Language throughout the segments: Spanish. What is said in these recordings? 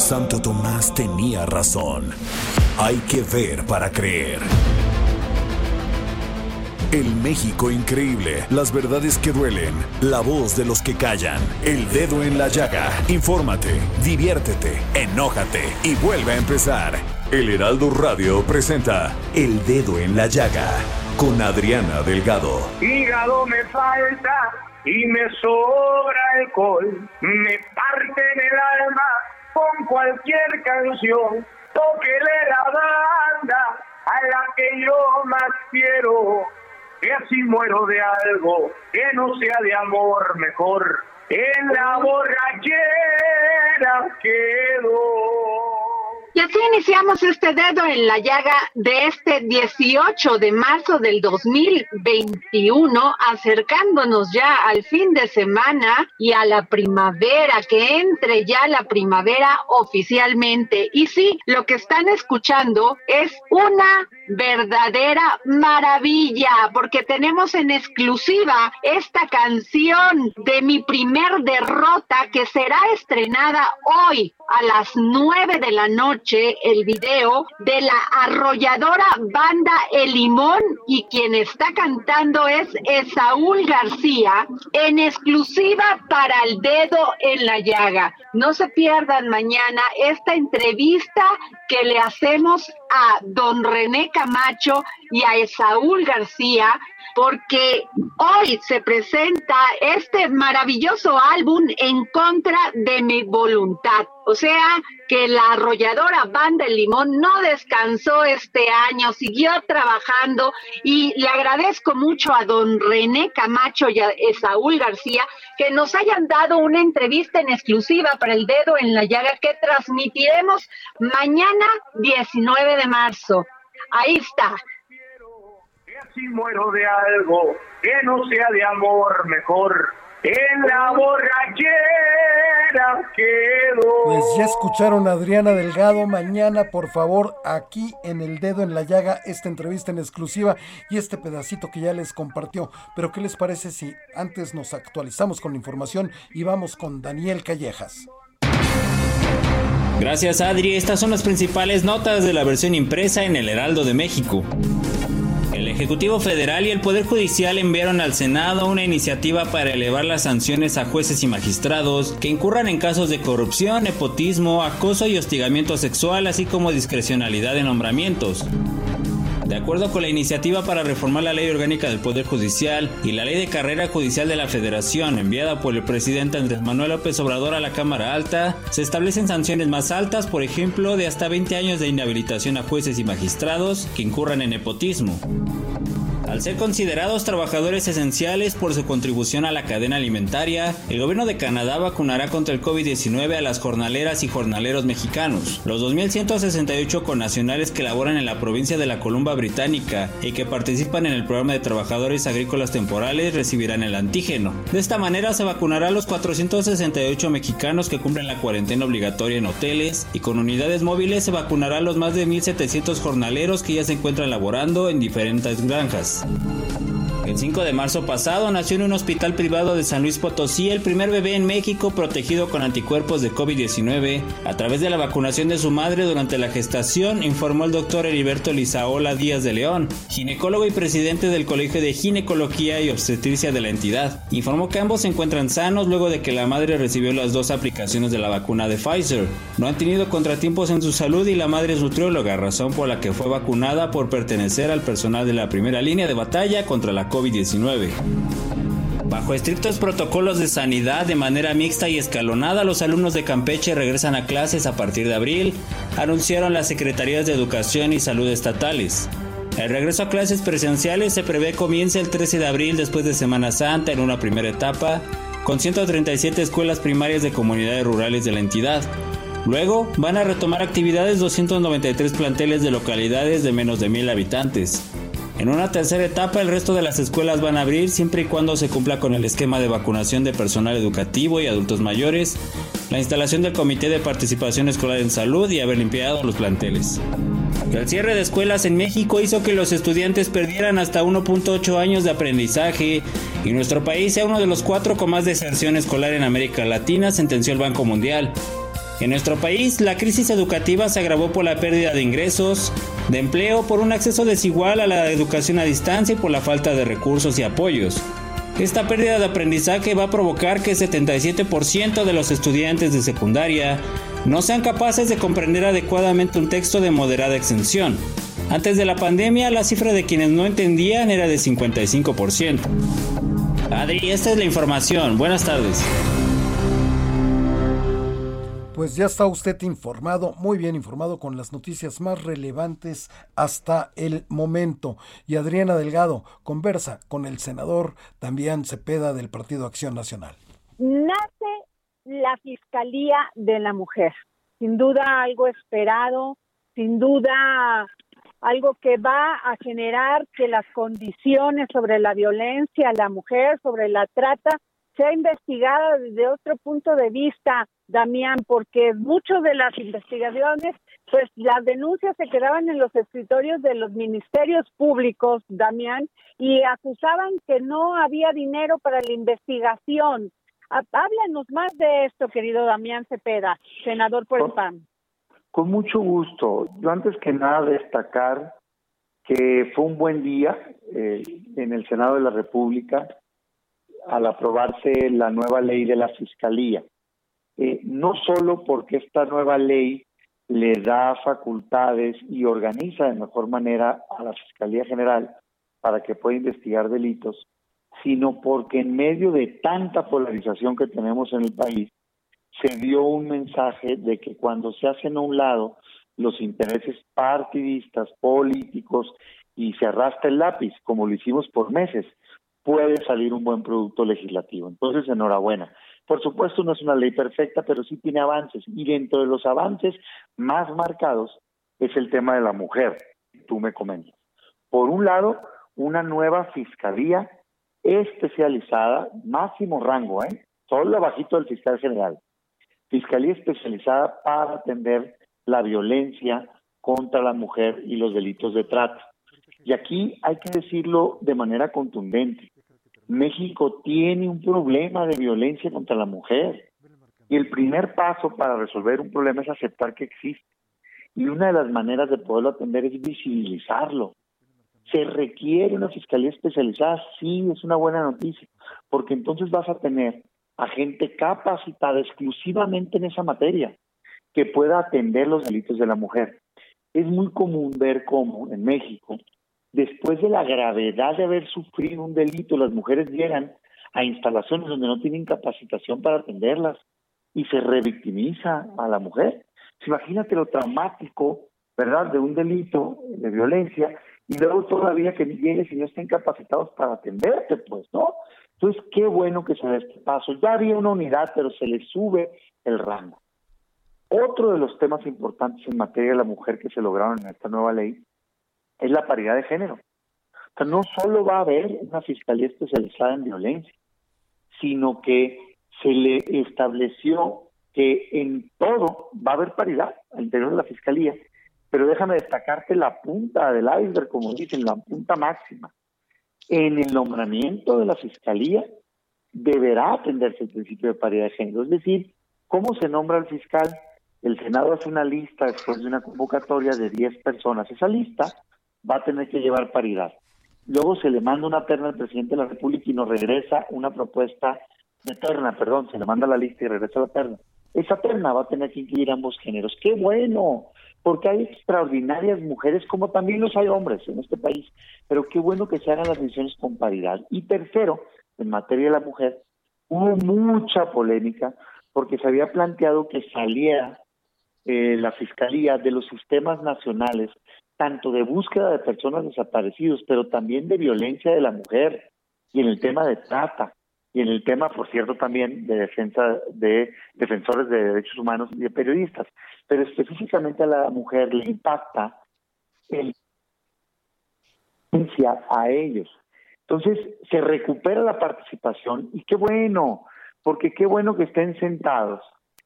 Santo Tomás tenía razón. Hay que ver para creer. El México increíble, las verdades que duelen, la voz de los que callan, el dedo en la llaga. Infórmate, diviértete, enójate y vuelve a empezar. El Heraldo Radio presenta El Dedo en la Llaga con Adriana Delgado. Hígado me falta y me sobra alcohol, me parte el alma con cualquier canción, tóquele la banda a la que yo más quiero, que así muero de algo que no sea de amor mejor, en la borrachera quedo. Iniciamos este dedo en la llaga de este 18 de marzo del 2021, acercándonos ya al fin de semana y a la primavera, que entre ya la primavera oficialmente. Y sí, lo que están escuchando es una verdadera maravilla, porque tenemos en exclusiva esta canción de mi primer derrota que será estrenada hoy a las nueve de la noche, el video de la arrolladora banda El Limón y quien está cantando es Esaúl García en exclusiva para el dedo en la llaga. No se pierdan mañana esta entrevista que le hacemos a don René Camacho y a Esaúl García porque hoy se presenta este maravilloso álbum en contra de mi voluntad. O sea, que la arrolladora Banda Limón no descansó este año, siguió trabajando y le agradezco mucho a don René Camacho y a Saúl García que nos hayan dado una entrevista en exclusiva para el dedo en la llaga que transmitiremos mañana 19 de marzo. Ahí está muero de algo que no sea de amor mejor. En la borrachera quedo. Pues ya escucharon a Adriana Delgado. Mañana, por favor, aquí en el dedo en la llaga, esta entrevista en exclusiva y este pedacito que ya les compartió. Pero, ¿qué les parece si antes nos actualizamos con la información y vamos con Daniel Callejas? Gracias, Adri. Estas son las principales notas de la versión impresa en el Heraldo de México. Ejecutivo Federal y el Poder Judicial enviaron al Senado una iniciativa para elevar las sanciones a jueces y magistrados que incurran en casos de corrupción, nepotismo, acoso y hostigamiento sexual, así como discrecionalidad de nombramientos. De acuerdo con la iniciativa para reformar la ley orgánica del Poder Judicial y la ley de carrera judicial de la Federación enviada por el presidente Andrés Manuel López Obrador a la Cámara Alta, se establecen sanciones más altas, por ejemplo, de hasta 20 años de inhabilitación a jueces y magistrados que incurran en nepotismo. Al ser considerados trabajadores esenciales por su contribución a la cadena alimentaria, el gobierno de Canadá vacunará contra el COVID-19 a las jornaleras y jornaleros mexicanos. Los 2.168 connacionales que laboran en la provincia de la Columba Británica y que participan en el programa de trabajadores agrícolas temporales recibirán el antígeno. De esta manera se vacunará a los 468 mexicanos que cumplen la cuarentena obligatoria en hoteles y con unidades móviles se vacunará a los más de 1.700 jornaleros que ya se encuentran laborando en diferentes granjas. Thank you. El 5 de marzo pasado nació en un hospital privado de San Luis Potosí el primer bebé en México protegido con anticuerpos de COVID-19 a través de la vacunación de su madre durante la gestación, informó el doctor Heriberto Lizaola Díaz de León, ginecólogo y presidente del Colegio de Ginecología y Obstetricia de la entidad. Informó que ambos se encuentran sanos luego de que la madre recibió las dos aplicaciones de la vacuna de Pfizer. No han tenido contratiempos en su salud y la madre es nutrióloga, razón por la que fue vacunada por pertenecer al personal de la primera línea de batalla contra la COVID-19. Bajo estrictos protocolos de sanidad de manera mixta y escalonada, los alumnos de Campeche regresan a clases a partir de abril, anunciaron las Secretarías de Educación y Salud estatales. El regreso a clases presenciales se prevé comience el 13 de abril después de Semana Santa en una primera etapa, con 137 escuelas primarias de comunidades rurales de la entidad. Luego van a retomar actividades 293 planteles de localidades de menos de mil habitantes. En una tercera etapa, el resto de las escuelas van a abrir siempre y cuando se cumpla con el esquema de vacunación de personal educativo y adultos mayores, la instalación del Comité de Participación Escolar en Salud y haber limpiado los planteles. El cierre de escuelas en México hizo que los estudiantes perdieran hasta 1.8 años de aprendizaje y nuestro país sea uno de los cuatro con más deserción escolar en América Latina, sentenció el Banco Mundial. En nuestro país, la crisis educativa se agravó por la pérdida de ingresos, de empleo, por un acceso desigual a la educación a distancia y por la falta de recursos y apoyos. Esta pérdida de aprendizaje va a provocar que 77% de los estudiantes de secundaria no sean capaces de comprender adecuadamente un texto de moderada extensión. Antes de la pandemia, la cifra de quienes no entendían era de 55%. Adri, esta es la información. Buenas tardes pues ya está usted informado, muy bien informado con las noticias más relevantes hasta el momento. Y Adriana Delgado conversa con el senador también Cepeda del Partido Acción Nacional. Nace la Fiscalía de la Mujer, sin duda algo esperado, sin duda algo que va a generar que las condiciones sobre la violencia a la mujer, sobre la trata, sea investigada desde otro punto de vista, Damián, porque muchas de las investigaciones, pues las denuncias se quedaban en los escritorios de los ministerios públicos, Damián, y acusaban que no había dinero para la investigación. Háblanos más de esto, querido Damián Cepeda, senador por el PAN. Con mucho gusto. Yo antes que nada destacar que fue un buen día eh, en el Senado de la República al aprobarse la nueva ley de la Fiscalía. Eh, no solo porque esta nueva ley le da facultades y organiza de mejor manera a la Fiscalía General para que pueda investigar delitos, sino porque en medio de tanta polarización que tenemos en el país, se dio un mensaje de que cuando se hacen a un lado los intereses partidistas, políticos, y se arrastra el lápiz, como lo hicimos por meses, puede salir un buen producto legislativo. Entonces, enhorabuena. Por supuesto, no es una ley perfecta, pero sí tiene avances. Y dentro de los avances más marcados es el tema de la mujer, tú me comentas. Por un lado, una nueva fiscalía especializada, máximo rango, ¿eh? solo abajito del fiscal general. Fiscalía especializada para atender la violencia contra la mujer y los delitos de trata. Y aquí hay que decirlo de manera contundente. México tiene un problema de violencia contra la mujer. Y el primer paso para resolver un problema es aceptar que existe. Y una de las maneras de poderlo atender es visibilizarlo. ¿Se requiere una fiscalía especializada? Sí, es una buena noticia, porque entonces vas a tener a gente capacitada exclusivamente en esa materia que pueda atender los delitos de la mujer. Es muy común ver cómo en México después de la gravedad de haber sufrido un delito, las mujeres llegan a instalaciones donde no tienen capacitación para atenderlas y se revictimiza a la mujer. Imagínate lo traumático, ¿verdad?, de un delito de violencia y luego todavía que llegues y no estén capacitados para atenderte, pues, ¿no? Entonces, qué bueno que se dé este paso. Ya había una unidad, pero se le sube el rango. Otro de los temas importantes en materia de la mujer que se lograron en esta nueva ley es la paridad de género. O sea, no solo va a haber una fiscalía especializada en violencia, sino que se le estableció que en todo va a haber paridad al interior de la fiscalía, pero déjame destacarte la punta del iceberg, como dicen, la punta máxima. en el nombramiento de la fiscalía deberá atenderse el principio de paridad de género. Es decir, ¿cómo se nombra al fiscal? El Senado hace una lista después de una convocatoria de 10 personas. Esa lista va a tener que llevar paridad. Luego se le manda una terna al presidente de la República y nos regresa una propuesta de terna, perdón, se le manda la lista y regresa la terna. Esa terna va a tener que incluir ambos géneros. ¡Qué bueno! Porque hay extraordinarias mujeres, como también los hay hombres en este país. Pero qué bueno que se hagan las decisiones con paridad. Y tercero, en materia de la mujer, hubo mucha polémica porque se había planteado que saliera eh, la Fiscalía de los sistemas nacionales, tanto de búsqueda de personas desaparecidos, pero también de violencia de la mujer y en el tema de trata y en el tema, por cierto, también de defensa de defensores de derechos humanos y de periodistas. Pero específicamente a la mujer le impacta el a ellos. Entonces se recupera la participación y qué bueno, porque qué bueno que estén sentados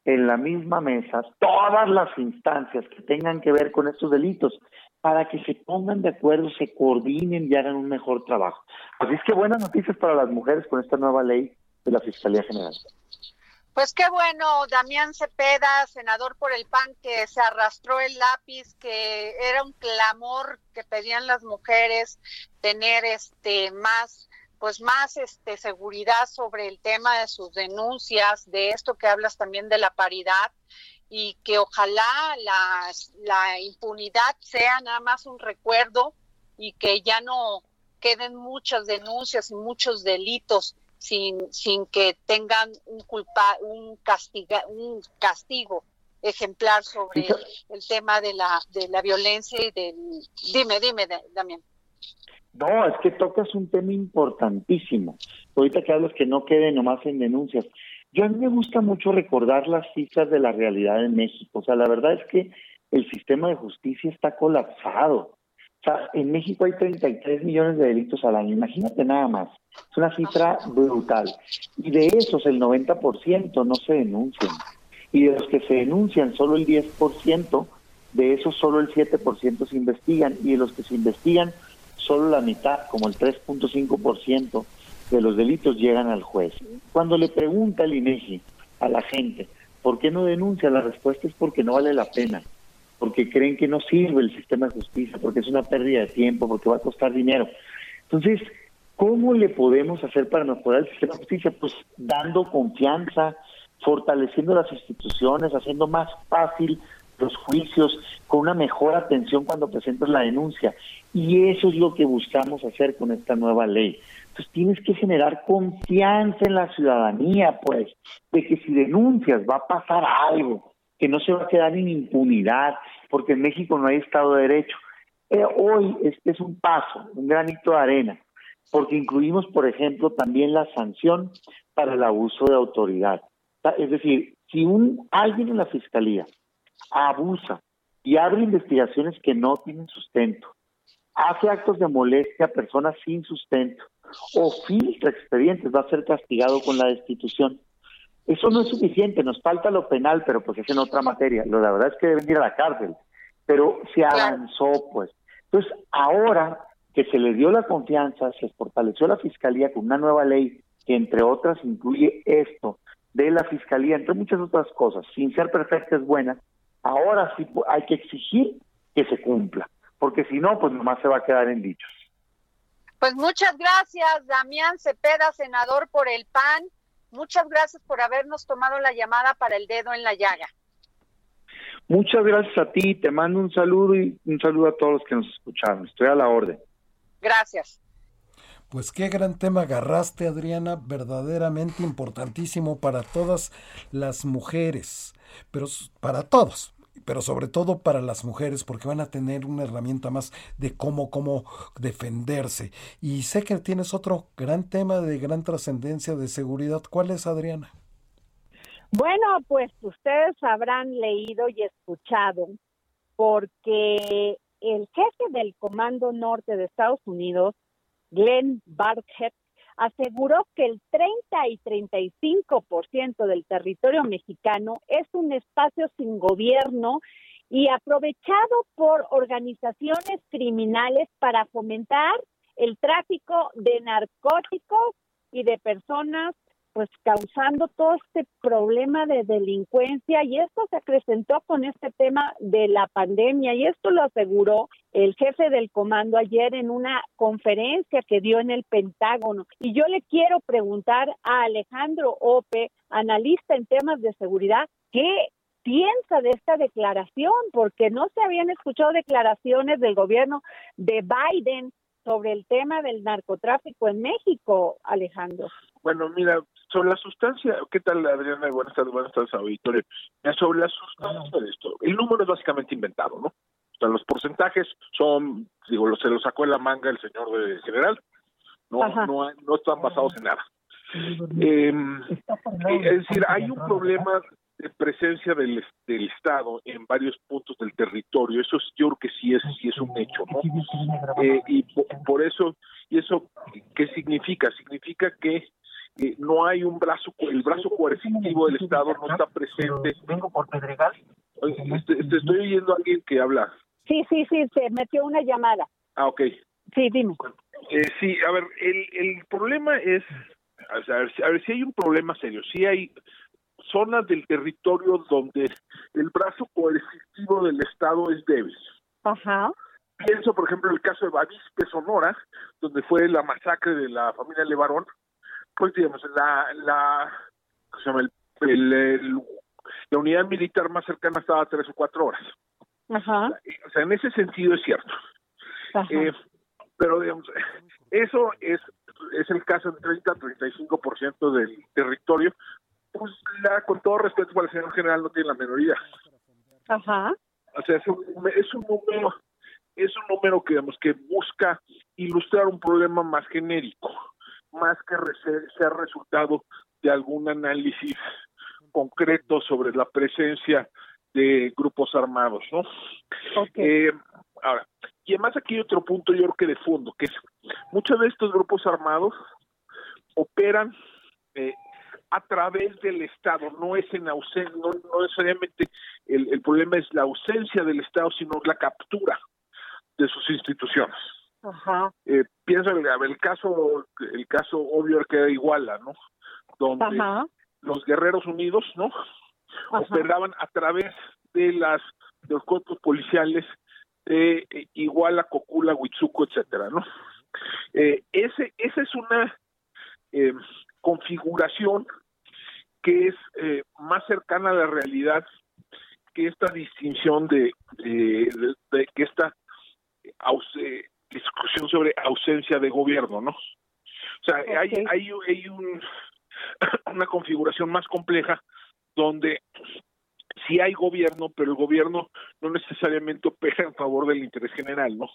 en la misma mesa todas las instancias que tengan que ver con estos delitos para que se pongan de acuerdo, se coordinen y hagan un mejor trabajo. Así es que buenas noticias para las mujeres con esta nueva ley de la Fiscalía General. Pues qué bueno, Damián Cepeda, senador por el PAN, que se arrastró el lápiz, que era un clamor que pedían las mujeres tener este más pues más este seguridad sobre el tema de sus denuncias, de esto que hablas también de la paridad y que ojalá la, la impunidad sea nada más un recuerdo y que ya no queden muchas denuncias y muchos delitos sin, sin que tengan un culpa, un castiga, un castigo ejemplar sobre el tema de la de la violencia y del dime dime Damián no, es que tocas un tema importantísimo. Ahorita que hablas que no quede nomás en denuncias. Yo a mí me gusta mucho recordar las cifras de la realidad en México. O sea, la verdad es que el sistema de justicia está colapsado. O sea, en México hay 33 millones de delitos al año. Imagínate nada más. Es una cifra brutal. Y de esos el 90% no se denuncian. Y de los que se denuncian, solo el 10%, de esos solo el 7% se investigan. Y de los que se investigan, solo la mitad, como el 3.5% de los delitos llegan al juez. Cuando le pregunta el INEGI a la gente, ¿por qué no denuncia? La respuesta es porque no vale la pena, porque creen que no sirve el sistema de justicia, porque es una pérdida de tiempo, porque va a costar dinero. Entonces, ¿cómo le podemos hacer para mejorar el sistema de justicia? Pues dando confianza, fortaleciendo las instituciones, haciendo más fácil los juicios, con una mejor atención cuando presentas la denuncia. Y eso es lo que buscamos hacer con esta nueva ley. Entonces tienes que generar confianza en la ciudadanía, pues, de que si denuncias va a pasar algo, que no se va a quedar en impunidad, porque en México no hay Estado de Derecho. Eh, hoy este es un paso, un granito de arena, porque incluimos, por ejemplo, también la sanción para el abuso de autoridad. Es decir, si un alguien en la fiscalía abusa y abre investigaciones que no tienen sustento, hace actos de molestia a personas sin sustento o filtra expedientes, va a ser castigado con la destitución. Eso no es suficiente, nos falta lo penal, pero pues es en otra materia. Lo, la verdad es que deben ir a la cárcel, pero se avanzó pues. Entonces, ahora que se le dio la confianza, se fortaleció la fiscalía con una nueva ley que entre otras incluye esto de la fiscalía, entre muchas otras cosas, sin ser perfecta es buena, ahora sí hay que exigir que se cumpla, porque si no, pues nomás se va a quedar en dichos. Pues muchas gracias, Damián Cepeda, senador por el PAN. Muchas gracias por habernos tomado la llamada para el dedo en la llaga. Muchas gracias a ti, te mando un saludo y un saludo a todos los que nos escucharon. Estoy a la orden. Gracias. Pues qué gran tema agarraste, Adriana, verdaderamente importantísimo para todas las mujeres, pero para todos, pero sobre todo para las mujeres, porque van a tener una herramienta más de cómo, cómo defenderse. Y sé que tienes otro gran tema de gran trascendencia de seguridad. ¿Cuál es, Adriana? Bueno, pues ustedes habrán leído y escuchado, porque el jefe del Comando Norte de Estados Unidos, Glenn Barkhead, aseguró que el 30 y 35% del territorio mexicano es un espacio sin gobierno y aprovechado por organizaciones criminales para fomentar el tráfico de narcóticos y de personas pues causando todo este problema de delincuencia y esto se acrecentó con este tema de la pandemia y esto lo aseguró el jefe del comando ayer en una conferencia que dio en el Pentágono. Y yo le quiero preguntar a Alejandro Ope, analista en temas de seguridad, ¿qué piensa de esta declaración? Porque no se habían escuchado declaraciones del gobierno de Biden sobre el tema del narcotráfico en México, Alejandro. Bueno, mira, sobre la sustancia, ¿qué tal Adriana? Buenas tardes, buenas tardes, auditorio. Sobre la sustancia de esto, el número es básicamente inventado, ¿no? O sea, los porcentajes son, digo, se lo sacó en la manga el señor de general, no, no, no están basados en nada. Em, es decir, hay un problema de presencia del, del Estado en varios puntos del territorio. Eso yo creo que sí es, sí es un hecho, ¿no? Eh, y por, eso, y eso, ¿qué significa? Significa que eh, no hay un brazo, el brazo coercitivo del Estado no está presente. Vengo por Pedregal. Este, este, estoy oyendo a alguien que habla. Sí, sí, sí, se metió una llamada. Ah, ok. Sí, dime. Eh, sí, a ver, el, el problema es, a ver, a ver si hay un problema serio, si hay zonas del territorio donde el brazo coercitivo del Estado es débil. Ajá. Pienso, por ejemplo, el caso de Bavispe, Sonora, donde fue la masacre de la familia Levarón, pues digamos, la, la, se llama? El, la unidad militar más cercana estaba a tres o cuatro horas. Ajá. O sea, en ese sentido es cierto. Eh, pero, digamos, eso es, es el caso del 30-35% del territorio. Pues, la, con todo respeto para el señor general, no tiene la minoría. Ajá. O sea, es un, es un número es un número que digamos que busca ilustrar un problema más genérico más que ser resultado de algún análisis concreto sobre la presencia de grupos armados, ¿no? Eh, ahora, y además aquí hay otro punto yo creo que de fondo, que es muchos de estos grupos armados operan eh, a través del Estado, no es en ausencia, no, no necesariamente el, el problema es la ausencia del Estado, sino la captura de sus instituciones. Ajá. Eh, piensa el, el caso, el caso obvio que era Iguala, ¿no? Donde los guerreros unidos, ¿no? Operaban a través de las de los cuerpos policiales de eh, Iguala, Cocula, Huitzuco, etcétera, ¿no? Eh, ese, esa es una eh, configuración que es eh, más cercana a la realidad que esta distinción de, de, de, que esta discusión sobre ausencia de gobierno, ¿no? O sea, hay, hay, hay un, una configuración más compleja donde sí hay gobierno, pero el gobierno no necesariamente opera en favor del interés general, ¿no?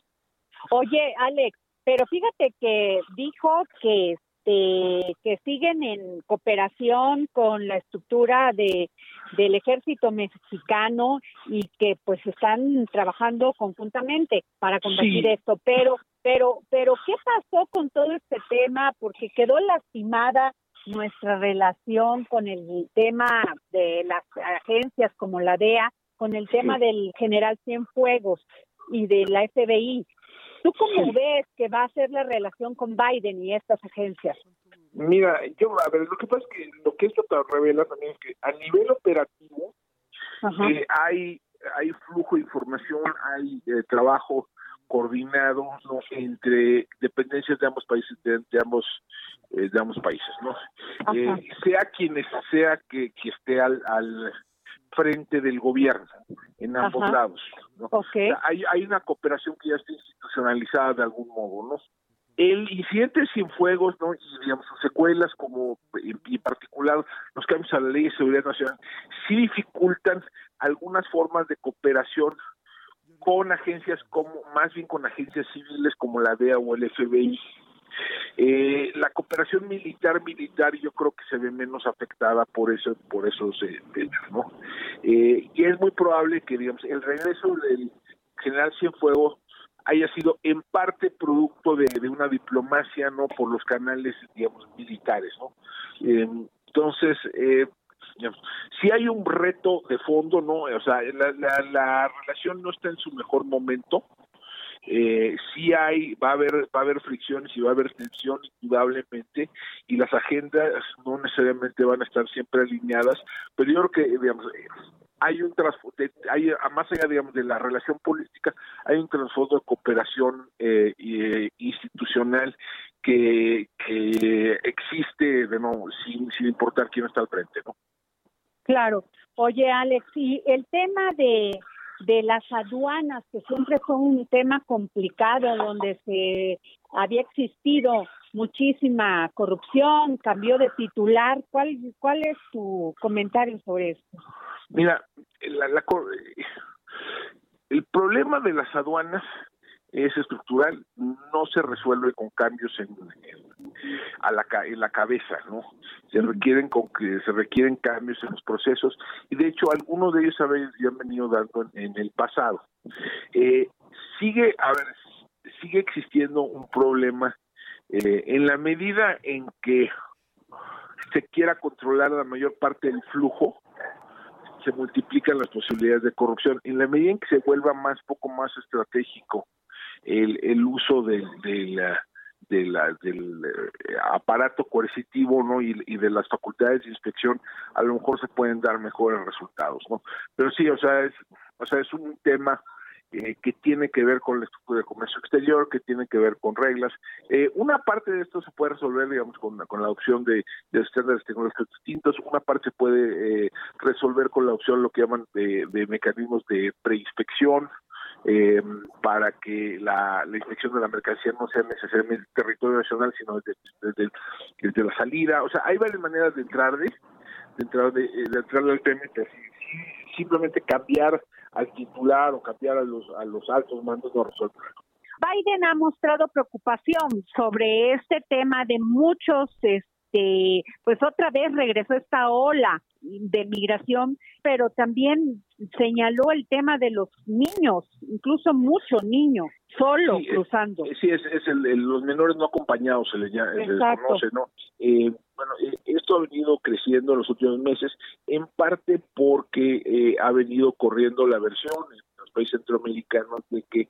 Oye, Alex, pero fíjate que dijo que este que siguen en cooperación con la estructura de del ejército mexicano y que pues están trabajando conjuntamente para combatir esto, pero pero pero ¿qué pasó con todo este tema? Porque quedó lastimada nuestra relación con el tema de las agencias como la DEA, con el tema del general Cienfuegos y de la FBI. ¿Tú cómo ves que va a ser la relación con Biden y estas agencias? Mira, yo, a ver, lo que pasa es que lo que esto te revela también es que a nivel operativo eh, hay hay flujo de información, hay eh, trabajo coordinado ¿no? entre dependencias de ambos países, de, ambos eh, de ambos países, ¿no? Eh, sea quien sea que, que esté al, al frente del gobierno en ambos lados. ¿no? hay, hay una cooperación que ya está institucionalizada de algún modo, ¿no? El incidente sin fuegos, ¿no? Y digamos sus secuelas, como en, en, particular los cambios a la ley de seguridad nacional, sí dificultan algunas formas de cooperación con agencias como, más bien con agencias civiles como la DEA o el FBI. Eh, la cooperación militar militar yo creo que se ve menos afectada por eso por esos eh, hechos no eh, y es muy probable que digamos el regreso del general Cienfuegos haya sido en parte producto de, una diplomacia no por los canales digamos militares no entonces eh, si hay un reto de fondo, ¿no? O sea, la, la, la relación no está en su mejor momento. Eh, sí hay, va a haber, va a haber fricciones y va a haber tensión indudablemente, y las agendas no necesariamente van a estar siempre alineadas, pero yo creo que, digamos, hay un trasfondo, hay, más allá, digamos, de la relación política, hay un trasfondo de cooperación eh, eh, institucional que, que existe, de nuevo, sin, sin importar quién está al frente, ¿no? Claro. Oye, Alex, y el tema de, de las aduanas, que siempre fue un tema complicado, donde se había existido muchísima corrupción, cambió de titular. ¿Cuál, cuál es tu comentario sobre esto? Mira, el problema de las aduanas es estructural, no se resuelve con cambios en, a la, en la cabeza, ¿no? Se requieren con que se requieren cambios en los procesos y de hecho algunos de ellos ya han venido dando en, el pasado. Eh, sigue, a ver, sigue existiendo un problema eh, en la medida en que se quiera controlar la mayor parte del flujo, se multiplican las posibilidades de corrupción. En la medida en que se vuelva más poco más estratégico el, el uso de, la, de la, del eh, aparato coercitivo no y, de las facultades de inspección a lo mejor se pueden dar mejores resultados no pero sí o sea es o sea es un tema eh, que tiene que ver con la estructura de comercio exterior, que tiene que ver con reglas. Eh, una parte de esto se puede resolver, digamos, con, con la adopción de, de estándares tecnológicos distintos, una parte se puede eh, resolver con la opción, lo que llaman de, de mecanismos de preinspección, eh, para que la, la, inspección de la mercancía no sea necesariamente territorio nacional, sino desde, desde, la salida. O sea, hay varias maneras de entrar de, de entrar de, de entrar del tema, simplemente cambiar al titular o cambiar a los, a los altos mandos no resuelve. Biden ha mostrado preocupación sobre este tema de muchos, este, pues otra vez regresó esta ola de migración, pero también señaló el tema de los niños, incluso muchos niños, solo cruzando. sí, es, es el, los menores no acompañados, se les, llama, conoce, ¿no? Eh, bueno, eh, esto ha venido creciendo en los últimos meses, en parte porque eh, ha venido corriendo la versión en los países centroamericanos de que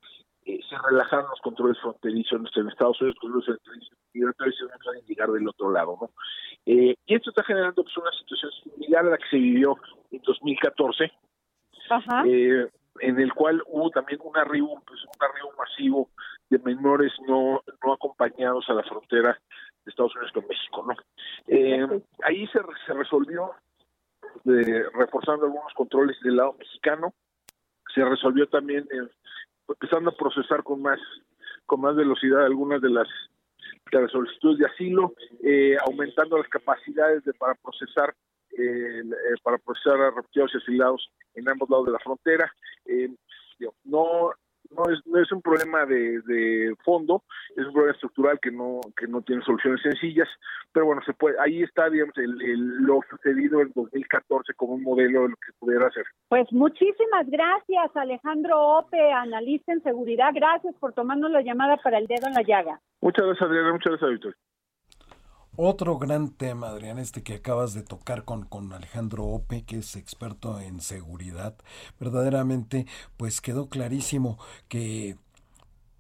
eh, se relajaron los controles fronterizos en Estados Unidos, los migratorios no pueden llegar del otro lado, ¿no? y esto está generando pues, una situación similar a la que se vivió en 2014, Ajá. en el cual hubo también un arribo, pues, un arribo masivo de menores no, no acompañados a la frontera de Estados Unidos con México, ¿no? Eh, ahí se, se resolvió eh, reforzando algunos controles del lado mexicano, se resolvió también eh, empezando a procesar con más con más velocidad algunas de las, de las solicitudes de asilo, eh, aumentando las capacidades de para procesar eh, para procesar a refugiados y asilados en ambos lados de la frontera. no no es, no es un problema de, de, fondo, es un problema estructural que no que no tiene soluciones sencillas, pero bueno, se puede ahí está digamos el, lo sucedido en 2014 como un modelo de lo que pudiera hacer. Pues muchísimas gracias Alejandro Ope, analista en seguridad, gracias por tomarnos la llamada para el dedo en la llaga. Muchas gracias Adriana, muchas gracias Víctor. Otro gran tema, Adrián, este que acabas de tocar con, con Alejandro Ope, que es experto en seguridad, verdaderamente, pues quedó clarísimo que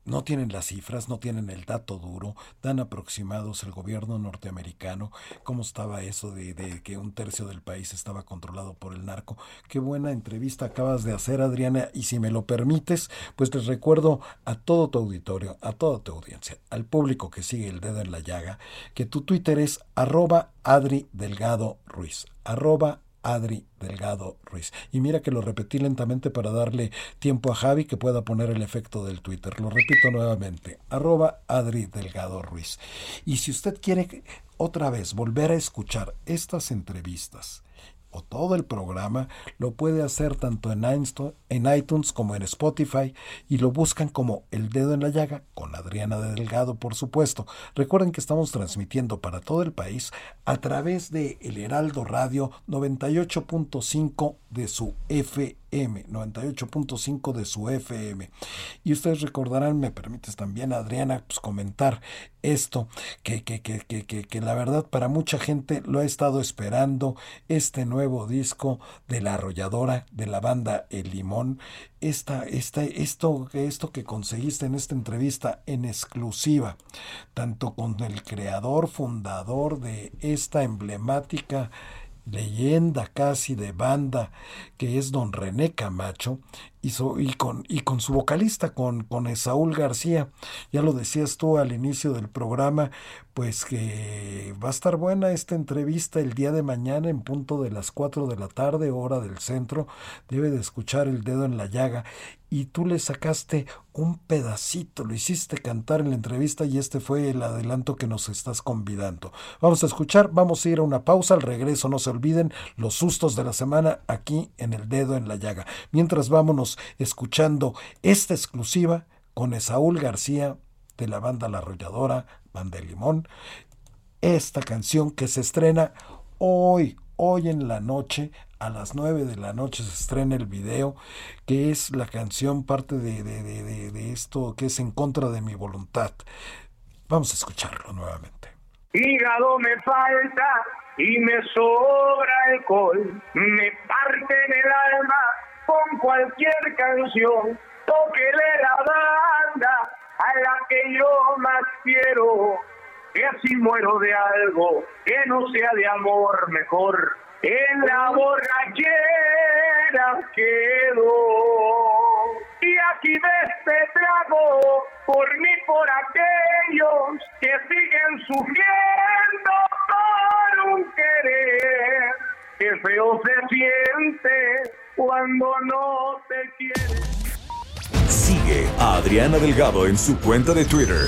no tienen las cifras, no tienen el dato duro, dan aproximados el gobierno norteamericano, cómo estaba eso de, de, que un tercio del país estaba controlado por el narco. Qué buena entrevista acabas de hacer, Adriana, y si me lo permites, pues les recuerdo a todo tu auditorio, a toda tu audiencia, al público que sigue el dedo en la llaga, que tu Twitter es arroba Adri Delgado Ruiz, arroba Adri Delgado Ruiz. Y mira que lo repetí lentamente para darle tiempo a Javi que pueda poner el efecto del Twitter. Lo repito nuevamente, arroba Adri Delgado Ruiz. Y si usted quiere otra vez volver a escuchar estas entrevistas, o todo el programa, lo puede hacer tanto en iTunes como en Spotify y lo buscan como El Dedo en la Llaga con Adriana de Delgado, por supuesto. Recuerden que estamos transmitiendo para todo el país a través de El Heraldo Radio 98.5 de su FM. 98.5 de su FM. Y ustedes recordarán, me permites también, Adriana, pues comentar esto, que, que, que, que, que la verdad para mucha gente lo ha estado esperando, este nuevo nuevo disco de la arrolladora de la banda El Limón. Esta, esta, esto, esto que conseguiste en esta entrevista en exclusiva, tanto con el creador, fundador de esta emblemática leyenda casi de banda que es don René Camacho y, y, con, y con su vocalista, con, con Esaúl García. Ya lo decías tú al inicio del programa, pues que va a estar buena esta entrevista el día de mañana en punto de las 4 de la tarde, hora del centro. Debe de escuchar el dedo en la llaga. Y tú le sacaste un pedacito, lo hiciste cantar en la entrevista y este fue el adelanto que nos estás convidando. Vamos a escuchar, vamos a ir a una pausa, al regreso no se olviden los sustos de la semana aquí en el dedo en la llaga. Mientras vámonos escuchando esta exclusiva con Esaúl García de la banda La Arrolladora, Banda de Limón, esta canción que se estrena hoy, hoy en la noche, a las 9 de la noche se estrena el video, que es la canción parte de, de, de, esto que es en contra de mi voluntad. Vamos a escucharlo nuevamente. Hígado me falta y me sobra alcohol, me parte en el alma con cualquier canción, toquele la banda a la que yo más quiero, que así muero de algo que no sea de amor mejor, en la borrachera quedo. Y aquí de este trago, por mí, por aquellos que siguen sufriendo por un querer, que feo se siente cuando no te quiere. Sigue a Adriana Delgado en su cuenta de Twitter,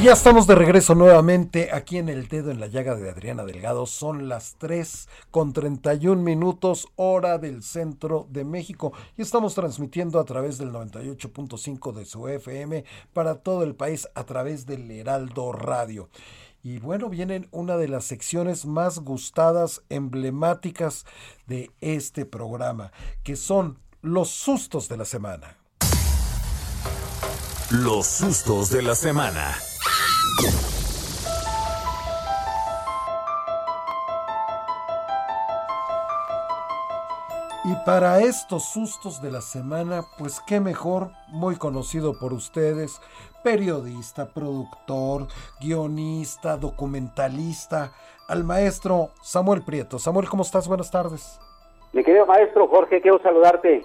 Y ya estamos de regreso nuevamente aquí en el dedo en la llaga de Adriana Delgado. Son las 3 con 31 minutos hora del centro de México y estamos transmitiendo a través del 98.5 de su FM para todo el país a través del Heraldo Radio. Y bueno, vienen una de las secciones más gustadas, emblemáticas de este programa, que son los sustos de la semana. Los sustos de la semana. Y para estos sustos de la semana, pues qué mejor, muy conocido por ustedes, periodista, productor, guionista, documentalista, al maestro Samuel Prieto. Samuel, ¿cómo estás? Buenas tardes. Mi querido maestro Jorge, quiero saludarte.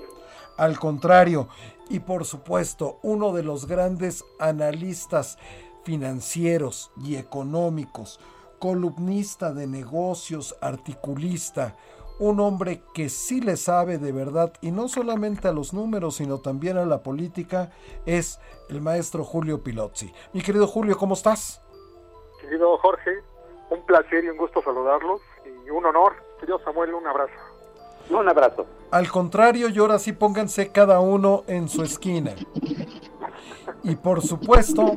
Al contrario, y por supuesto, uno de los grandes analistas financieros y económicos, columnista de negocios, articulista, un hombre que sí le sabe de verdad y no solamente a los números, sino también a la política, es el maestro Julio Pilozzi. Mi querido Julio, ¿cómo estás? Querido Jorge, un placer y un gusto saludarlos y un honor. Querido Samuel, un abrazo. Un abrazo. Al contrario, y ahora sí pónganse cada uno en su esquina. Y por supuesto,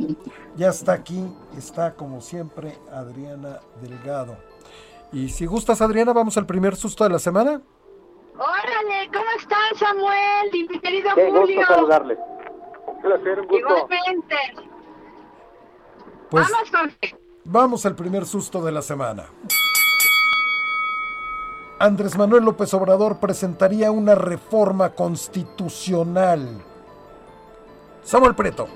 ya está aquí, está como siempre Adriana Delgado. Y si gustas, Adriana, vamos al primer susto de la semana. Órale, ¿cómo estás, Samuel? Mi querido Qué Julio. gusto saludarles. Un placer, un gusto. Igualmente. Pues Vamos, Jorge. vamos al primer susto de la semana. Andrés Manuel López Obrador presentaría una reforma constitucional. Samuel Preto.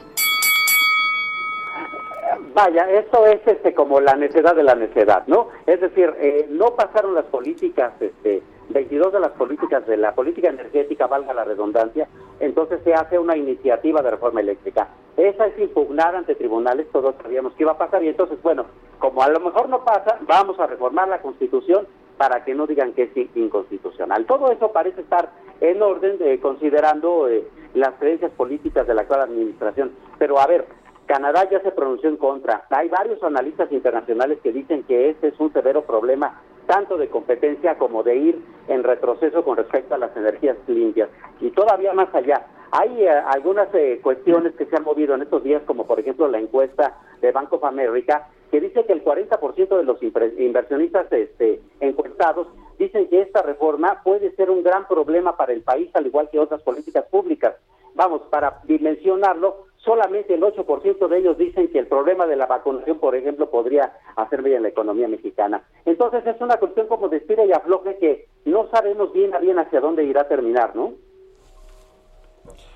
Vaya, esto es este como la necedad de la necedad, ¿no? Es decir, eh, no pasaron las políticas, este, 22 de las políticas de la política energética, valga la redundancia, entonces se hace una iniciativa de reforma eléctrica. Esa es impugnada ante tribunales, todos sabíamos que iba a pasar y entonces, bueno, como a lo mejor no pasa, vamos a reformar la Constitución para que no digan que es inconstitucional. Todo eso parece estar en orden, de, considerando eh, las creencias políticas de la actual administración. Pero a ver, Canadá ya se pronunció en contra. Hay varios analistas internacionales que dicen que este es un severo problema tanto de competencia como de ir en retroceso con respecto a las energías limpias. Y todavía más allá, hay eh, algunas eh, cuestiones que se han movido en estos días, como por ejemplo la encuesta de Bank of America, que dice que el 40% de los inversionistas este, encuestados dicen que esta reforma puede ser un gran problema para el país, al igual que otras políticas públicas. Vamos, para dimensionarlo, solamente el 8% de ellos dicen que el problema de la vacunación, por ejemplo, podría hacer bien la economía mexicana. Entonces es una cuestión como de estira y afloje que no sabemos bien a bien hacia dónde irá a terminar, ¿no?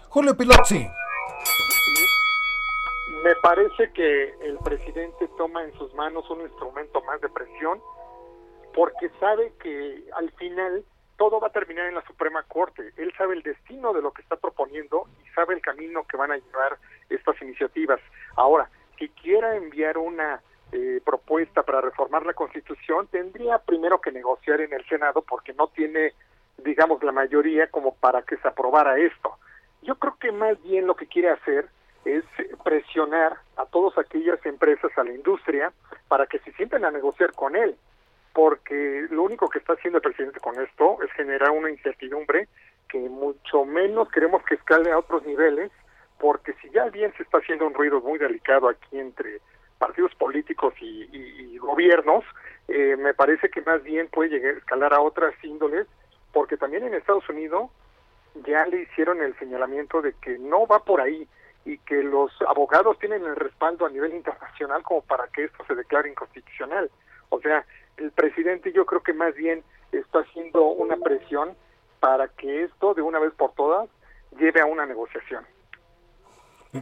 Julio Pilozzi. Me parece que el presidente toma en sus manos un instrumento más de presión porque sabe que al final todo va a terminar en la Suprema Corte. Él sabe el destino de lo que está proponiendo y sabe el camino que van a llevar estas iniciativas. Ahora, si quiera enviar una eh, propuesta para reformar la Constitución, tendría primero que negociar en el Senado porque no tiene, digamos, la mayoría como para que se aprobara esto. Yo creo que más bien lo que quiere hacer es presionar a todas aquellas empresas, a la industria, para que se sienten a negociar con él, porque lo único que está haciendo el presidente con esto es generar una incertidumbre que mucho menos queremos que escale a otros niveles, porque si ya bien se está haciendo un ruido muy delicado aquí entre partidos políticos y, gobiernos, eh, me parece que más bien puede llegar a escalar a otras índoles, porque también en Estados Unidos ya le hicieron el señalamiento de que no va por ahí y que los abogados tienen el respaldo a nivel internacional como para que esto se declare inconstitucional. O sea, el presidente yo creo que más bien está haciendo una presión para que esto de una vez por todas lleve a una negociación.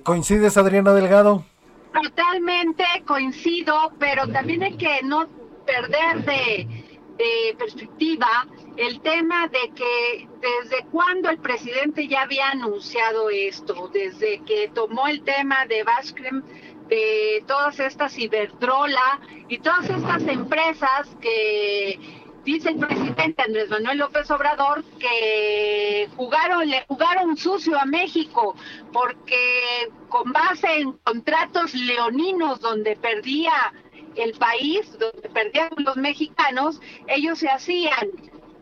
¿Coincides, Adriana Delgado? Totalmente coincido, pero también hay que no perder de, de perspectiva el tema de que desde cuando el presidente ya había anunciado esto, desde que tomó el tema de Baskrem, de todas estas Iberdrola y todas estas empresas que dice el presidente Andrés Manuel López Obrador que jugaron, le jugaron sucio a México porque con base en contratos leoninos donde perdía el país, donde perdían los mexicanos, ellos se hacían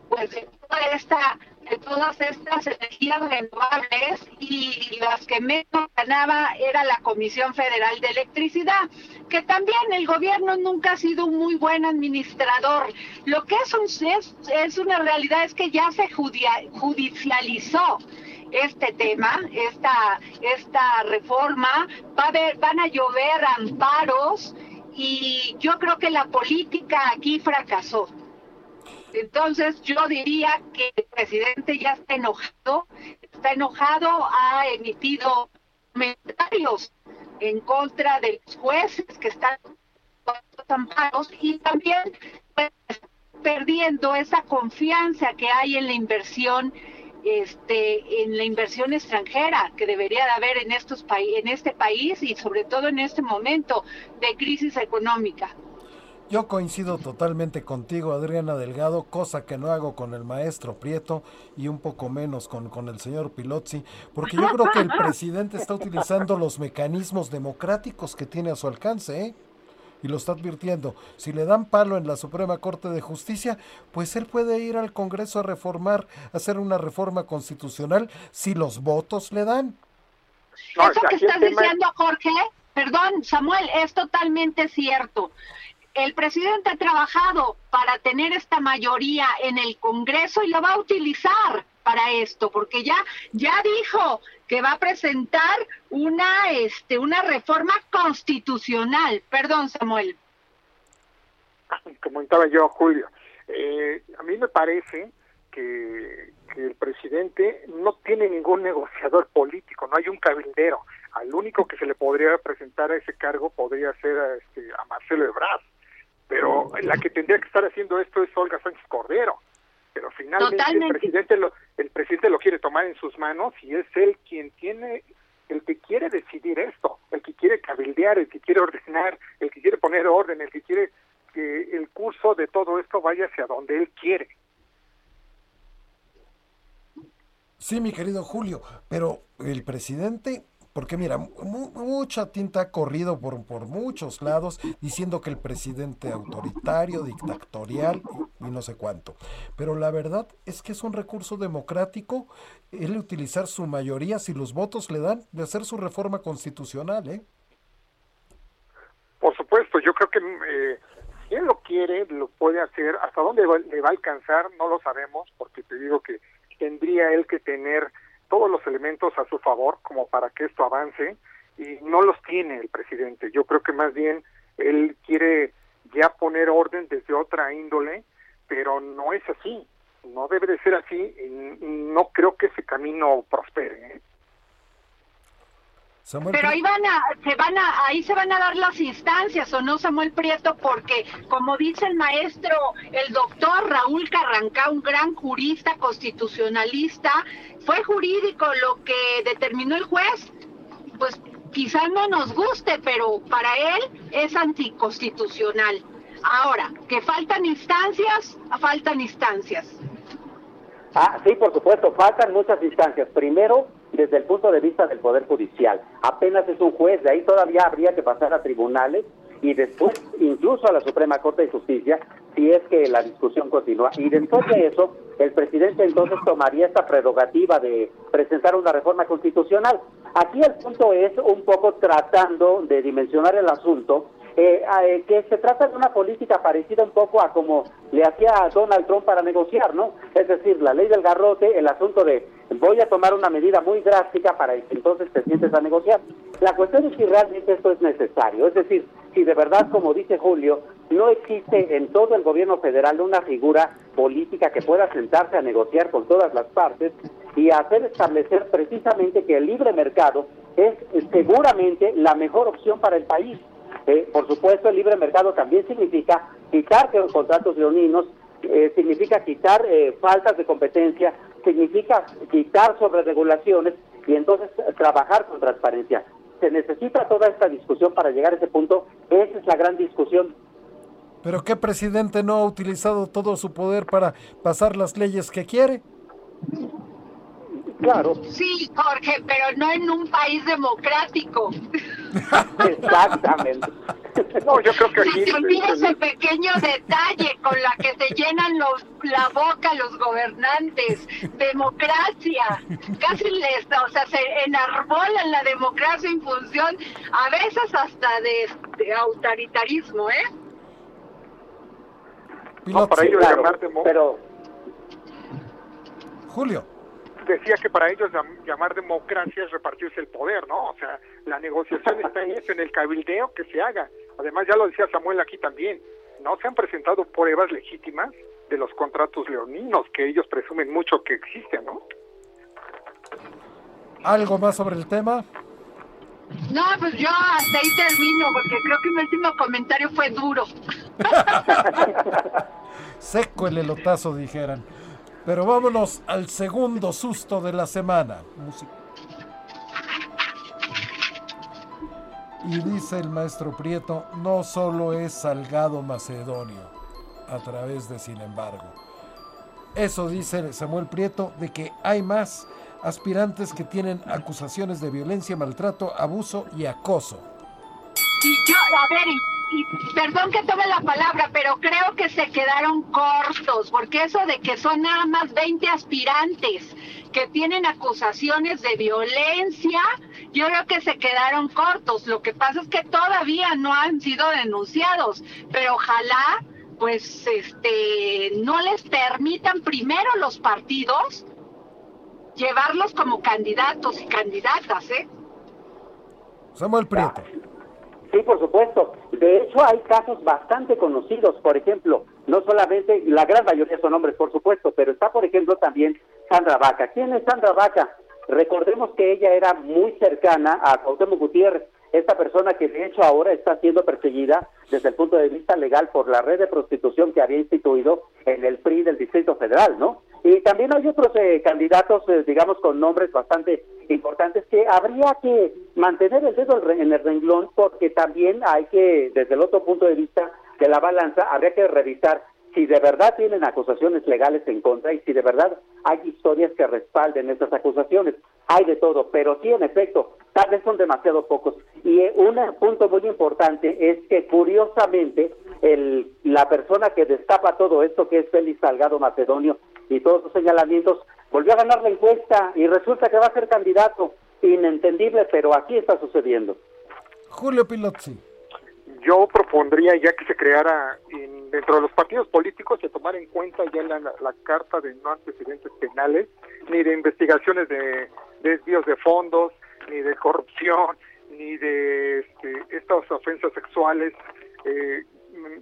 pues de toda esta de todas estas energías renovables y las que menos ganaba era la Comisión Federal de Electricidad, que también el gobierno nunca ha sido un muy buen administrador. Lo que es, un, es, una realidad es que ya se judicializó este tema, esta, esta reforma, va a haber, van a llover amparos y yo creo que la política aquí fracasó. Entonces yo diría que el presidente ya está enojado, está enojado, ha emitido comentarios en contra de los jueces que están amparos y también pues, perdiendo esa confianza que hay en la inversión este en la inversión extranjera que debería de haber en estos en este país y sobre todo en este momento de crisis económica. Yo coincido totalmente contigo, Adriana Delgado, cosa que no hago con el maestro Prieto y un poco menos con, con el señor Pilozzi, porque yo creo que el presidente está utilizando los mecanismos democráticos que tiene a su alcance, ¿eh? Y lo está advirtiendo. Si le dan palo en la Suprema Corte de Justicia, pues él puede ir al Congreso a reformar, a hacer una reforma constitucional si los votos le dan. No, Eso que estás tema- diciendo, Jorge, perdón, Samuel, es totalmente cierto. El presidente ha trabajado para tener esta mayoría en el Congreso y lo va a utilizar. para esto, porque ya ya dijo que va a presentar una este una reforma constitucional. Perdón, Samuel. Comentaba yo, Julio. Eh, a mí me parece que, el presidente no tiene ningún negociador político, no hay un cabildero. Al único que se le podría presentar a ese cargo podría ser a, este, a Marcelo Ebrard, pero la que tendría que estar haciendo esto es Olga Sánchez Cordero. Pero finalmente el presidente lo el presidente lo quiere tomar en sus manos y es él quien tiene el que quiere decidir esto, el que quiere cabildear, el que quiere ordenar, el que quiere poner orden, el que quiere que el curso de todo esto vaya hacia donde él quiere. Sí, mi querido Julio, pero el presidente, porque mira, mucha tinta ha corrido por, por muchos lados diciendo que el presidente autoritario, dictatorial y, no sé cuánto. Pero la verdad es que es un recurso democrático el utilizar su mayoría, si los votos le dan, de hacer su reforma constitucional, ¿eh? Por supuesto, yo creo que eh, si él lo quiere, lo puede hacer. Hasta dónde le va a alcanzar, no lo sabemos, porque te digo que tendría él que tener todos los elementos a su favor como para que esto avance y no los tiene el presidente. Yo creo que más bien él quiere ya poner orden desde otra índole, pero no es así, no debe de ser así y no creo que ese camino prospere. ¿eh? Pero ahí van a, se van a, ahí se van a dar las instancias, ¿o no, Samuel Prieto? Porque, como dice el maestro, el doctor Raúl Carrancá, un gran jurista constitucionalista, fue jurídico lo que determinó el juez. Pues quizás no nos guste, pero para él es anticonstitucional. Ahora, que faltan instancias, faltan instancias. Ah, sí, por supuesto, faltan muchas instancias. Primero, desde el punto de vista del Poder Judicial. Apenas es un juez, de ahí todavía habría que pasar a tribunales y después incluso a la Suprema Corte de Justicia si es que la discusión continúa. Y después de eso, el presidente entonces tomaría esta prerrogativa de presentar una reforma constitucional. Aquí el punto es un poco tratando de dimensionar el asunto eh, eh, que se trata de una política parecida un poco a como le hacía Donald Trump para negociar, ¿no? Es decir, la ley del garrote, el asunto de voy a tomar una medida muy drástica para que entonces te sientes a negociar. La cuestión es si realmente esto es necesario, es decir, si de verdad, como dice Julio, no existe en todo el gobierno federal una figura política que pueda sentarse a negociar con todas las partes y hacer establecer precisamente que el libre mercado es seguramente la mejor opción para el país. Eh, por supuesto, el libre mercado también significa quitar contratos leoninos, eh, significa quitar eh, faltas de competencia, significa quitar sobre regulaciones y entonces trabajar con transparencia. Se necesita toda esta discusión para llegar a ese punto. Esa es la gran discusión. ¿Pero qué presidente no ha utilizado todo su poder para pasar las leyes que quiere? Claro. Sí, Jorge, pero no en un país democrático. Exactamente. No, yo creo que aquí... Se olvida ese pequeño detalle con la que se llenan los, la boca los gobernantes. Democracia. Casi les, o sea, se enarbolan la democracia en función, a veces hasta de, autoritarismo, ¿eh? No, para ellos llamar pero... Julio decía que para ellos llamar democracia es repartirse el poder, ¿no? O sea, la negociación está en eso, en el cabildeo que se haga. Además, ya lo decía Samuel aquí también, no se han presentado pruebas legítimas de los contratos leoninos que ellos presumen mucho que existen, ¿no? ¿Algo más sobre el tema? No, pues yo hasta ahí termino, porque creo que mi último comentario fue duro. Seco el elotazo, dijeran. Pero vámonos al segundo susto de la semana. Y dice el maestro Prieto, no solo es Salgado Macedonio, a través de sin embargo. Eso dice Samuel Prieto, de que hay más aspirantes que tienen acusaciones de violencia, maltrato, abuso y acoso. Y yo, perdón que tome la palabra, pero creo que se quedaron cortos, porque eso de que son nada más 20 aspirantes que tienen acusaciones de violencia, yo creo que se quedaron cortos. Lo que pasa es que todavía no han sido denunciados, pero ojalá pues este no les permitan primero los partidos llevarlos como candidatos y candidatas, ¿eh? Samuel Prieto. Sí, por supuesto. De hecho, hay casos bastante conocidos. Por ejemplo, no solamente, la gran mayoría son hombres, por supuesto, pero está, por ejemplo, también Sandra Vaca. ¿Quién es Sandra Vaca? Recordemos que ella era muy cercana a Cuauhtémoc Gutiérrez, esta persona que de hecho ahora está siendo perseguida desde el punto de vista legal por la red de prostitución que había instituido en el PRI del Distrito Federal, ¿no? Y también hay otros eh, candidatos, eh, digamos, con nombres bastante importantes que habría que mantener el dedo en el renglón porque también hay que, desde el otro punto de vista de la balanza, habría que revisar si de verdad tienen acusaciones legales en contra y si de verdad hay historias que respalden esas acusaciones. Hay de todo, pero sí, en efecto, tal vez son demasiado pocos. Y eh, un punto muy importante es que curiosamente el, la persona que destapa todo esto, que es Félix Salgado Macedonio, y todos los señalamientos, volvió a ganar la encuesta y resulta que va a ser candidato. Inentendible, pero aquí está sucediendo. Julio Pilotzi. Yo propondría ya que se creara dentro de los partidos políticos se tomar en cuenta ya la, la, carta de no antecedentes penales, ni de investigaciones de, desvíos de fondos, ni de corrupción, ni de este, estas ofensas sexuales. Eh,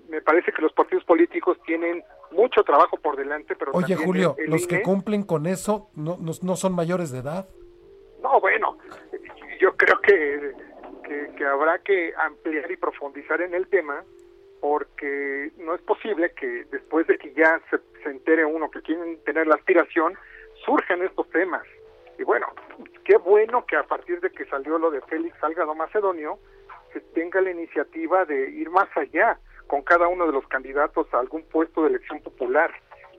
me parece que los partidos políticos tienen mucho trabajo por delante, pero Oye, Julio, los que cumplen con eso no, no, son mayores de edad. No, bueno, yo creo que, que, habrá que ampliar y profundizar en el tema, porque no es posible que después de que ya se, se entere uno que quieren tener la aspiración, surjan estos temas. Y bueno, qué bueno que a partir de que salió lo de Félix Salgado Macedonio, se tenga la iniciativa de ir más allá con cada uno de los candidatos a algún puesto de elección popular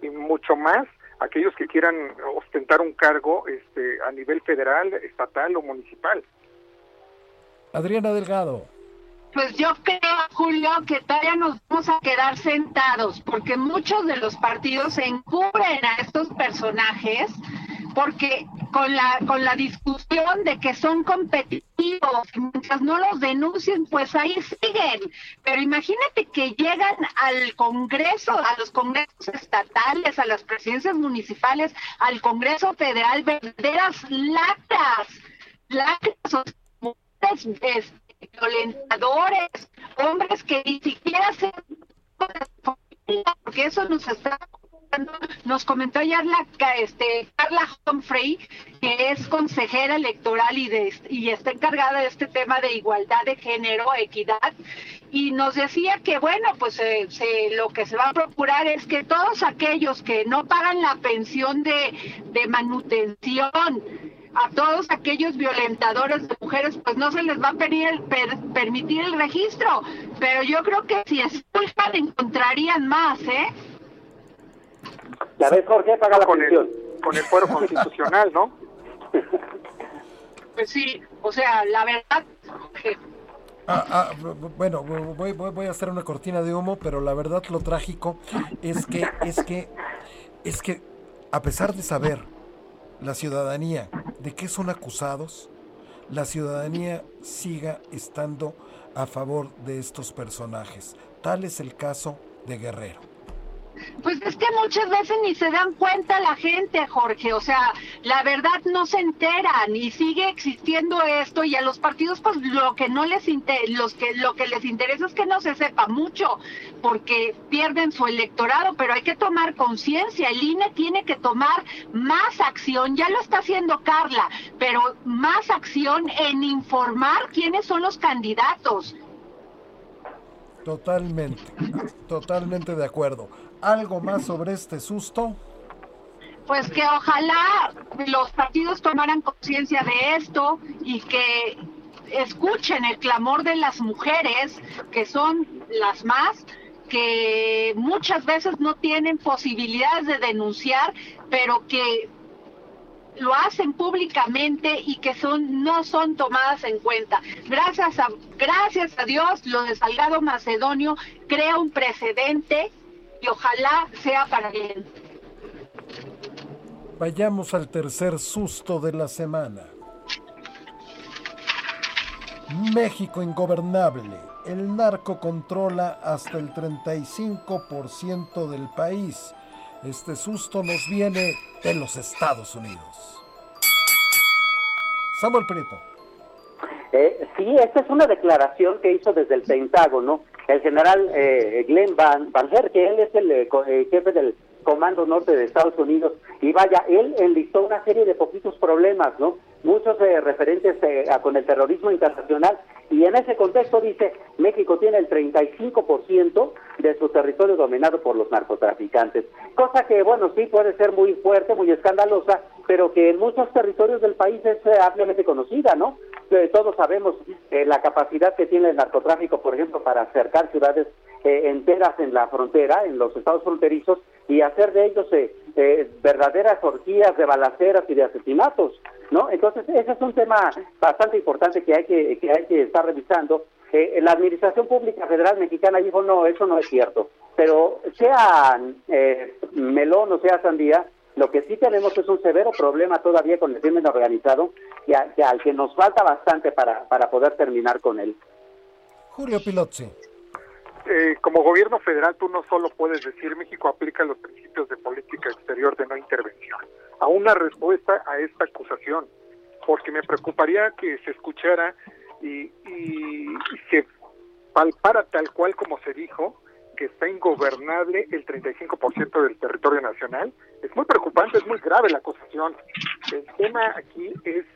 y mucho más aquellos que quieran ostentar un cargo este, a nivel federal, estatal o municipal. Adriana Delgado. Pues yo creo, Julio, que todavía nos vamos a quedar sentados porque muchos de los partidos encubren a estos personajes porque con la con la discusión de que son competitivos, mientras no los denuncien, pues ahí siguen. Pero imagínate que llegan al Congreso, a los congresos estatales, a las presidencias municipales, al Congreso Federal, verdaderas lacras, lacras, mujeres violentadores, hombres que ni siquiera se porque eso nos está nos comentó ayer la este Carla Humphrey, que es consejera electoral y, de, y está encargada de este tema de igualdad de género, equidad, y nos decía que bueno, pues eh, se, lo que se va a procurar es que todos aquellos que no pagan la pensión de, manutención, a todos aquellos violentadores de mujeres, pues no se les va a pedir el permitir el registro, pero yo creo que si expulsan encontrarían más, ¿eh? Ya ves, Jorge, paga la con pensión. El, con el fuero constitucional, ¿no? Pues sí, o sea, la verdad... Ah, ah, bueno, voy, voy, voy, a hacer una cortina de humo, pero la verdad lo trágico es que, es que, es que, a pesar de saber la ciudadanía de qué son acusados, la ciudadanía siga estando a favor de estos personajes. Tal es el caso de Guerrero. Pues es que muchas veces ni se dan cuenta la gente, Jorge. O sea, la verdad no se enteran y sigue existiendo esto y a los partidos pues lo que no les los que lo que les interesa es que no se sepa mucho porque pierden su electorado, pero hay que tomar conciencia. El INE tiene que tomar más acción. Ya lo está haciendo Carla, pero más acción en informar quiénes son los candidatos. Totalmente, totalmente de acuerdo. ¿Algo más sobre este susto? Pues que ojalá los partidos tomaran conciencia de esto y que escuchen el clamor de las mujeres, que son las más, que muchas veces no tienen posibilidades de denunciar, pero que lo hacen públicamente y que son no son tomadas en cuenta. Gracias a gracias a Dios lo de Salgado Macedonio crea un precedente y ojalá sea para bien. Vayamos al tercer susto de la semana. México ingobernable. El narco controla hasta el 35% del país. Este susto nos viene de los Estados Unidos. Samuel Prieto. Eh, sí, esta es una declaración que hizo desde el Pentágono el general eh, Glenn Van, Van que él es el eh, eh, jefe del Comando Norte de Estados Unidos, y vaya, él enlistó una serie de poquitos problemas, ¿no? Muchos referentes con el terrorismo internacional, y en ese contexto dice, México tiene el 35% de su territorio dominado por los narcotraficantes, cosa que, bueno, sí puede ser muy fuerte, muy escandalosa, pero que en muchos territorios del país es ampliamente conocida, ¿no? todos sabemos la capacidad que tiene el narcotráfico, por ejemplo, para acercar ciudades eh, enteras en la frontera, en los estados fronterizos, y hacer de ellos eh, eh, verdaderas orgías de balaceras y de asesinatos, ¿no? Entonces, ese es un tema bastante importante que hay que, que, hay que estar revisando. la Administración Pública Federal Mexicana dijo, no, eso no es cierto. Pero sea melón o sea sandía, lo que sí tenemos es un severo problema todavía con el crimen organizado y, al que nos falta bastante para, para poder terminar con él. Julio Pilotzi. Eh, como gobierno federal tú no solo puedes decir México aplica los principios de política exterior de no intervención. A una respuesta a esta acusación, porque me preocuparía que se escuchara y, y, y se palpara tal cual como se dijo que está ingobernable el 35% del territorio nacional. Es muy preocupante, es muy grave la acusación. El tema aquí es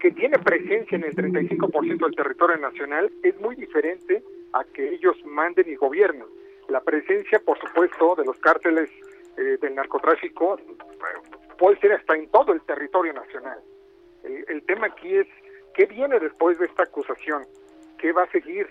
que tiene presencia en el 35% del territorio nacional, es muy diferente a que ellos manden y gobiernen. La presencia, por supuesto, de los cárteles eh, del narcotráfico puede ser hasta en todo el territorio nacional. El, el tema aquí es qué viene después de esta acusación, qué va a seguir,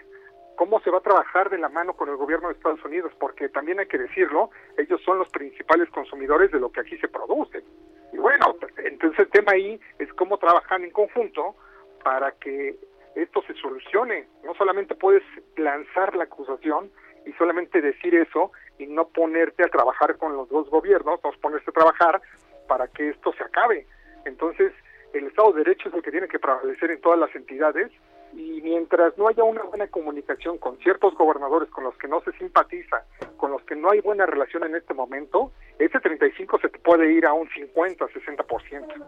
cómo se va a trabajar de la mano con el gobierno de Estados Unidos, porque también hay que decirlo, ellos son los principales consumidores de lo que aquí se produce. Y bueno, entonces el tema ahí es cómo trabajar en conjunto para que esto se solucione. No solamente puedes lanzar la acusación y solamente decir eso y no ponerte a trabajar con los dos gobiernos, no ponerse a trabajar para que esto se acabe. Entonces, el Estado de Derecho es el que tiene que prevalecer en todas las entidades y mientras no haya una buena comunicación con ciertos gobernadores con los que no se simpatiza, con los que no hay buena relación en este momento, ese 35 se puede ir a un 50, 60%.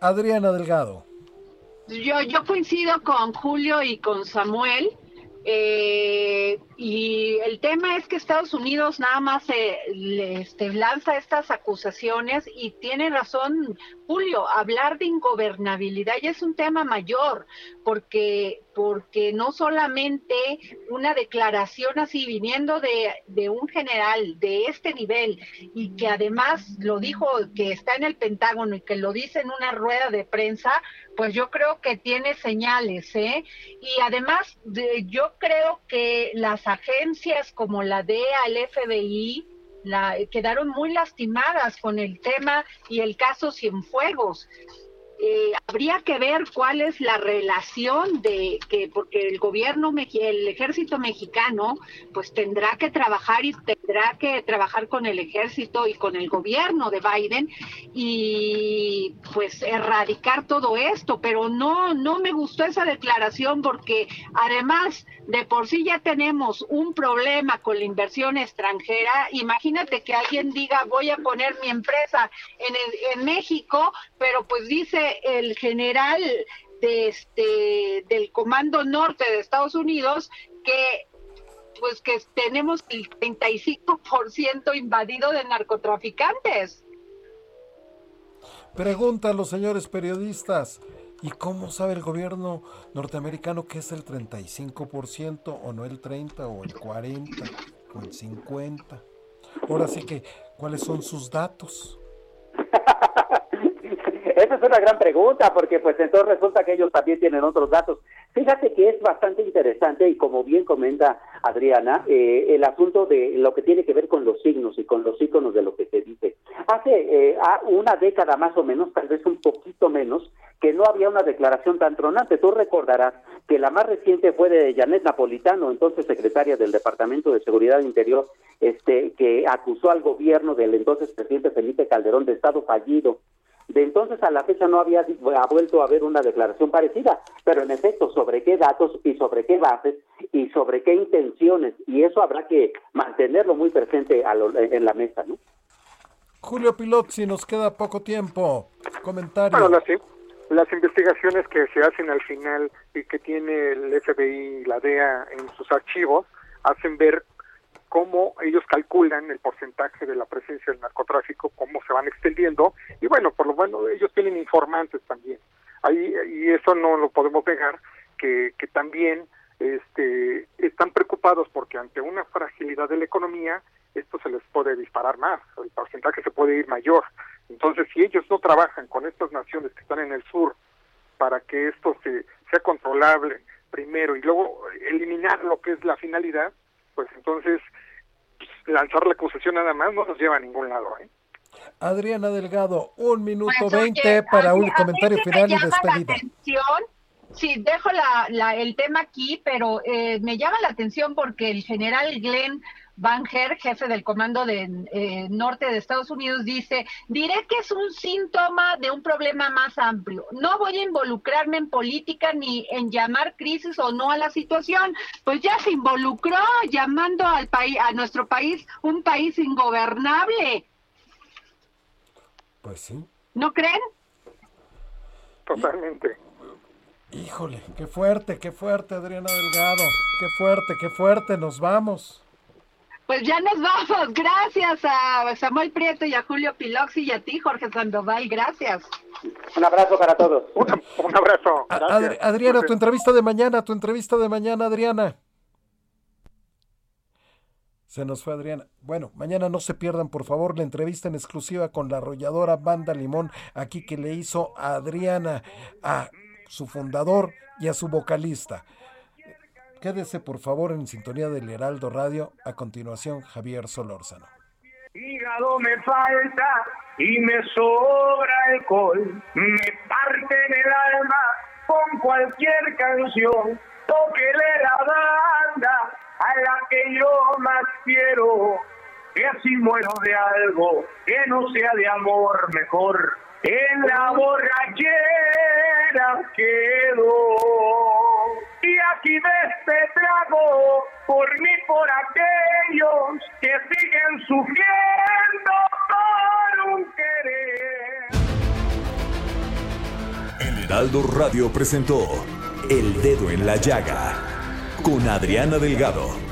Adriana Delgado. Yo, yo coincido con Julio y con Samuel. Eh, y el tema es que Estados Unidos nada más se este, lanza estas acusaciones y tiene razón Julio, hablar de ingobernabilidad ya es un tema mayor, porque porque no solamente una declaración así viniendo de, de, un general de este nivel y que además lo dijo que está en el Pentágono y que lo dice en una rueda de prensa, pues yo creo que tiene señales, ¿eh? Y además yo creo que las agencias como la DEA, el FBI, la, quedaron muy lastimadas con el tema y el caso Cienfuegos. Eh, habría que ver cuál es la relación de que porque el gobierno el ejército mexicano pues tendrá que trabajar y tendrá que trabajar con el ejército y con el gobierno de Biden y pues erradicar todo esto. Pero no no me gustó esa declaración porque además de por sí ya tenemos un problema con la inversión extranjera. Imagínate que alguien diga voy a poner mi empresa en, en México pero pues dice el general de este del Comando Norte de Estados Unidos que pues que tenemos el 35% invadido de narcotraficantes. Preguntan los señores periodistas, ¿y cómo sabe el gobierno norteamericano que es el 35% o no el 30 o el 40 o el 50? Ahora sí que, ¿cuáles son sus datos? Esa es una gran pregunta, porque pues entonces resulta que ellos también tienen otros datos. Fíjate que es bastante interesante y como bien comenta Adriana, eh, el asunto de lo que tiene que ver con los signos y con los iconos de lo que se dice. Hace eh, una década más o menos, tal vez un poquito menos, que no había una declaración tan tronante. Tú recordarás que la más reciente fue de Janet Napolitano, entonces secretaria del Departamento de Seguridad Interior, este, que acusó al gobierno del entonces presidente Felipe Calderón de Estado fallido de entonces a la fecha no había ha vuelto a haber una declaración parecida, pero en efecto, sobre qué datos y sobre qué bases y sobre qué intenciones, y eso habrá que mantenerlo muy presente en la mesa, ¿no? Julio Pilot, si nos queda poco tiempo, comentario. Bueno, las investigaciones que se hacen al final y que tiene el FBI y la DEA en sus archivos hacen ver cómo ellos calculan el porcentaje de la presencia del narcotráfico, cómo se van extendiendo, y bueno, por lo bueno, ellos tienen informantes también. Ahí, y eso no lo podemos negar, que, que también este, están preocupados porque ante una fragilidad de la economía, esto se les puede disparar más, el porcentaje se puede ir mayor. Entonces, si ellos no trabajan con estas naciones que están en el sur para que esto se, sea controlable primero y luego eliminar lo que es la finalidad, pues entonces lanzar la acusación nada más no nos lleva a ningún lado. ¿eh? Adriana Delgado, un minuto veinte para un comentario final y despedida. Sí, dejo la, el tema aquí, pero eh, me llama la atención porque el general Glenn Van Her, jefe del comando de eh, norte de Estados Unidos, dice, diré que es un síntoma de un problema más amplio. No voy a involucrarme en política ni en llamar crisis o no a la situación. Pues ya se involucró llamando al país, a nuestro país un país ingobernable. Pues sí. ¿No creen? Totalmente. Híjole, qué fuerte, qué fuerte, Adriana Delgado. Qué fuerte, qué fuerte, nos vamos. Pues ya nos vamos. Gracias a Samuel Prieto y a Julio Piloxi y a ti, Jorge Sandoval. Gracias. Un abrazo para todos. Un, abrazo. Adriana, tu entrevista de mañana, tu entrevista de mañana, Adriana. Se nos fue Adriana. Bueno, mañana no se pierdan, por favor, la entrevista en exclusiva con la arrolladora Banda Limón, aquí que le hizo a Adriana, a su fundador y a su vocalista. Quédese por favor en sintonía del Heraldo Radio. A continuación, Javier Solórzano. Hígado me falta y me sobra alcohol, me parte el alma con cualquier canción, toquele la banda a la que yo más quiero, que así muero de algo que no sea de amor mejor, en la borrachera quedo. Y aquí de este trago, por mí, por aquellos que siguen sufriendo por un querer. El Heraldo Radio presentó El Dedo en la Llaga con Adriana Delgado.